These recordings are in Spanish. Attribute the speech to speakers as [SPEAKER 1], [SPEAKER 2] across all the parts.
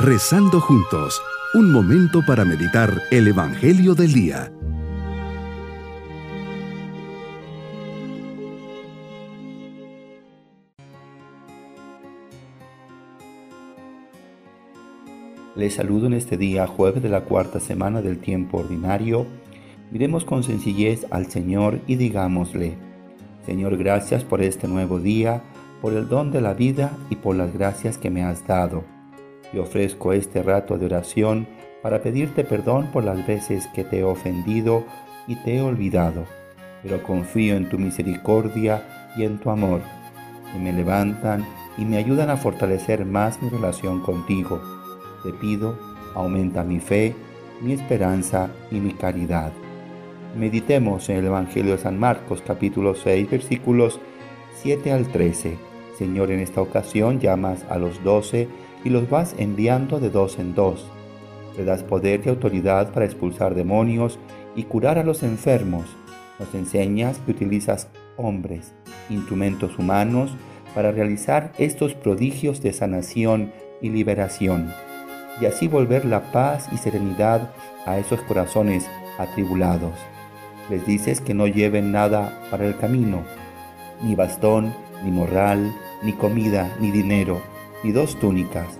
[SPEAKER 1] Rezando juntos, un momento para meditar el Evangelio del Día.
[SPEAKER 2] Les saludo en este día, jueves de la cuarta semana del tiempo ordinario. Miremos con sencillez al Señor y digámosle, Señor, gracias por este nuevo día, por el don de la vida y por las gracias que me has dado. Y ofrezco este rato de oración para pedirte perdón por las veces que te he ofendido y te he olvidado, pero confío en tu misericordia y en tu amor, y me levantan y me ayudan a fortalecer más mi relación contigo. Te pido, aumenta mi fe, mi esperanza y mi caridad. Meditemos en el Evangelio de San Marcos capítulo 6 versículos 7 al 13. Señor, en esta ocasión llamas a los doce y los vas enviando de dos en dos. Le das poder y autoridad para expulsar demonios y curar a los enfermos. Nos enseñas que utilizas hombres, instrumentos humanos, para realizar estos prodigios de sanación y liberación, y así volver la paz y serenidad a esos corazones atribulados. Les dices que no lleven nada para el camino, ni bastón, ni morral, ni comida, ni dinero, ni dos túnicas.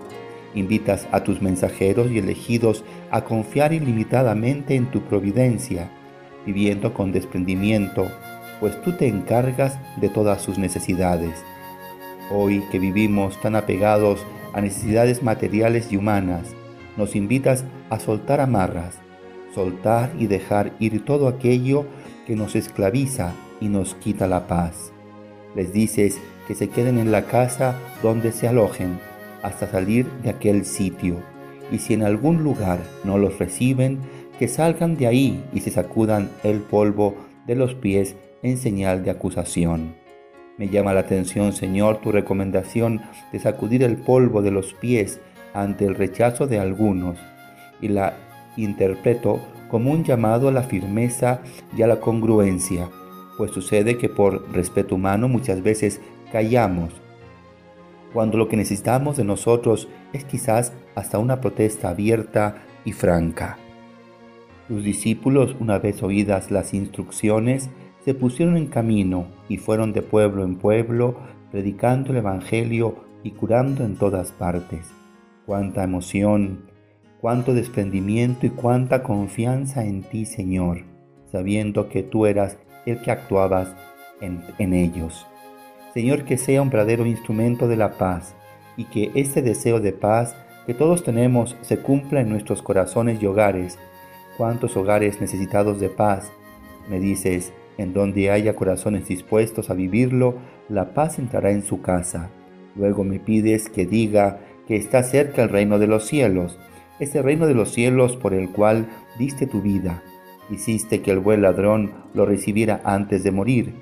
[SPEAKER 2] Invitas a tus mensajeros y elegidos a confiar ilimitadamente en tu providencia, viviendo con desprendimiento, pues tú te encargas de todas sus necesidades. Hoy que vivimos tan apegados a necesidades materiales y humanas, nos invitas a soltar amarras, soltar y dejar ir todo aquello que nos esclaviza y nos quita la paz. Les dices que se queden en la casa donde se alojen hasta salir de aquel sitio, y si en algún lugar no los reciben, que salgan de ahí y se sacudan el polvo de los pies en señal de acusación. Me llama la atención, Señor, tu recomendación de sacudir el polvo de los pies ante el rechazo de algunos, y la interpreto como un llamado a la firmeza y a la congruencia, pues sucede que por respeto humano muchas veces callamos, cuando lo que necesitamos de nosotros es quizás hasta una protesta abierta y franca. Sus discípulos, una vez oídas las instrucciones, se pusieron en camino y fueron de pueblo en pueblo, predicando el Evangelio y curando en todas partes. Cuánta emoción, cuánto desprendimiento y cuánta confianza en ti, Señor, sabiendo que tú eras el que actuabas en, ellos. Señor, que sea un verdadero instrumento de la paz y que este deseo de paz que todos tenemos se cumpla en nuestros corazones y hogares. Cuántos hogares necesitados de paz. Me dices, en donde haya corazones dispuestos a vivirlo, la paz entrará en su casa. Luego me pides que diga que está cerca el reino de los cielos ese reino de los cielos por el cual diste tu vida. Hiciste que el buen ladrón lo recibiera antes de morir.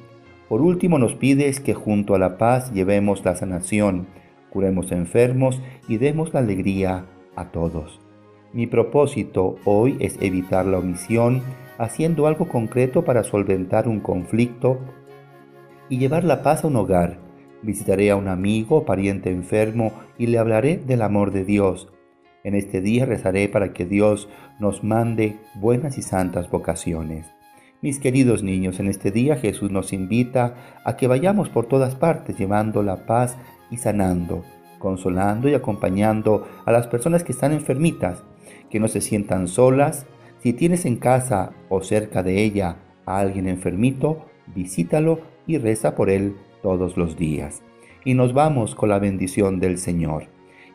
[SPEAKER 2] Por último nos pides que junto a la paz llevemos la sanación, curemos enfermos y demos la alegría a todos. Mi propósito hoy es evitar la omisión, haciendo algo concreto para solventar un conflicto y llevar la paz a un hogar. Visitaré a un amigo o pariente enfermo y le hablaré del amor de Dios en este día rezaré para que Dios nos mande buenas y santas vocaciones. Mis queridos niños, en este día Jesús nos invita a que vayamos por todas partes llevando la paz y sanando, consolando y acompañando a las personas que están enfermitas, que no se sientan solas. Si tienes en casa o cerca de ella a alguien enfermito, visítalo y reza por él todos los días. Y nos vamos con la bendición del Señor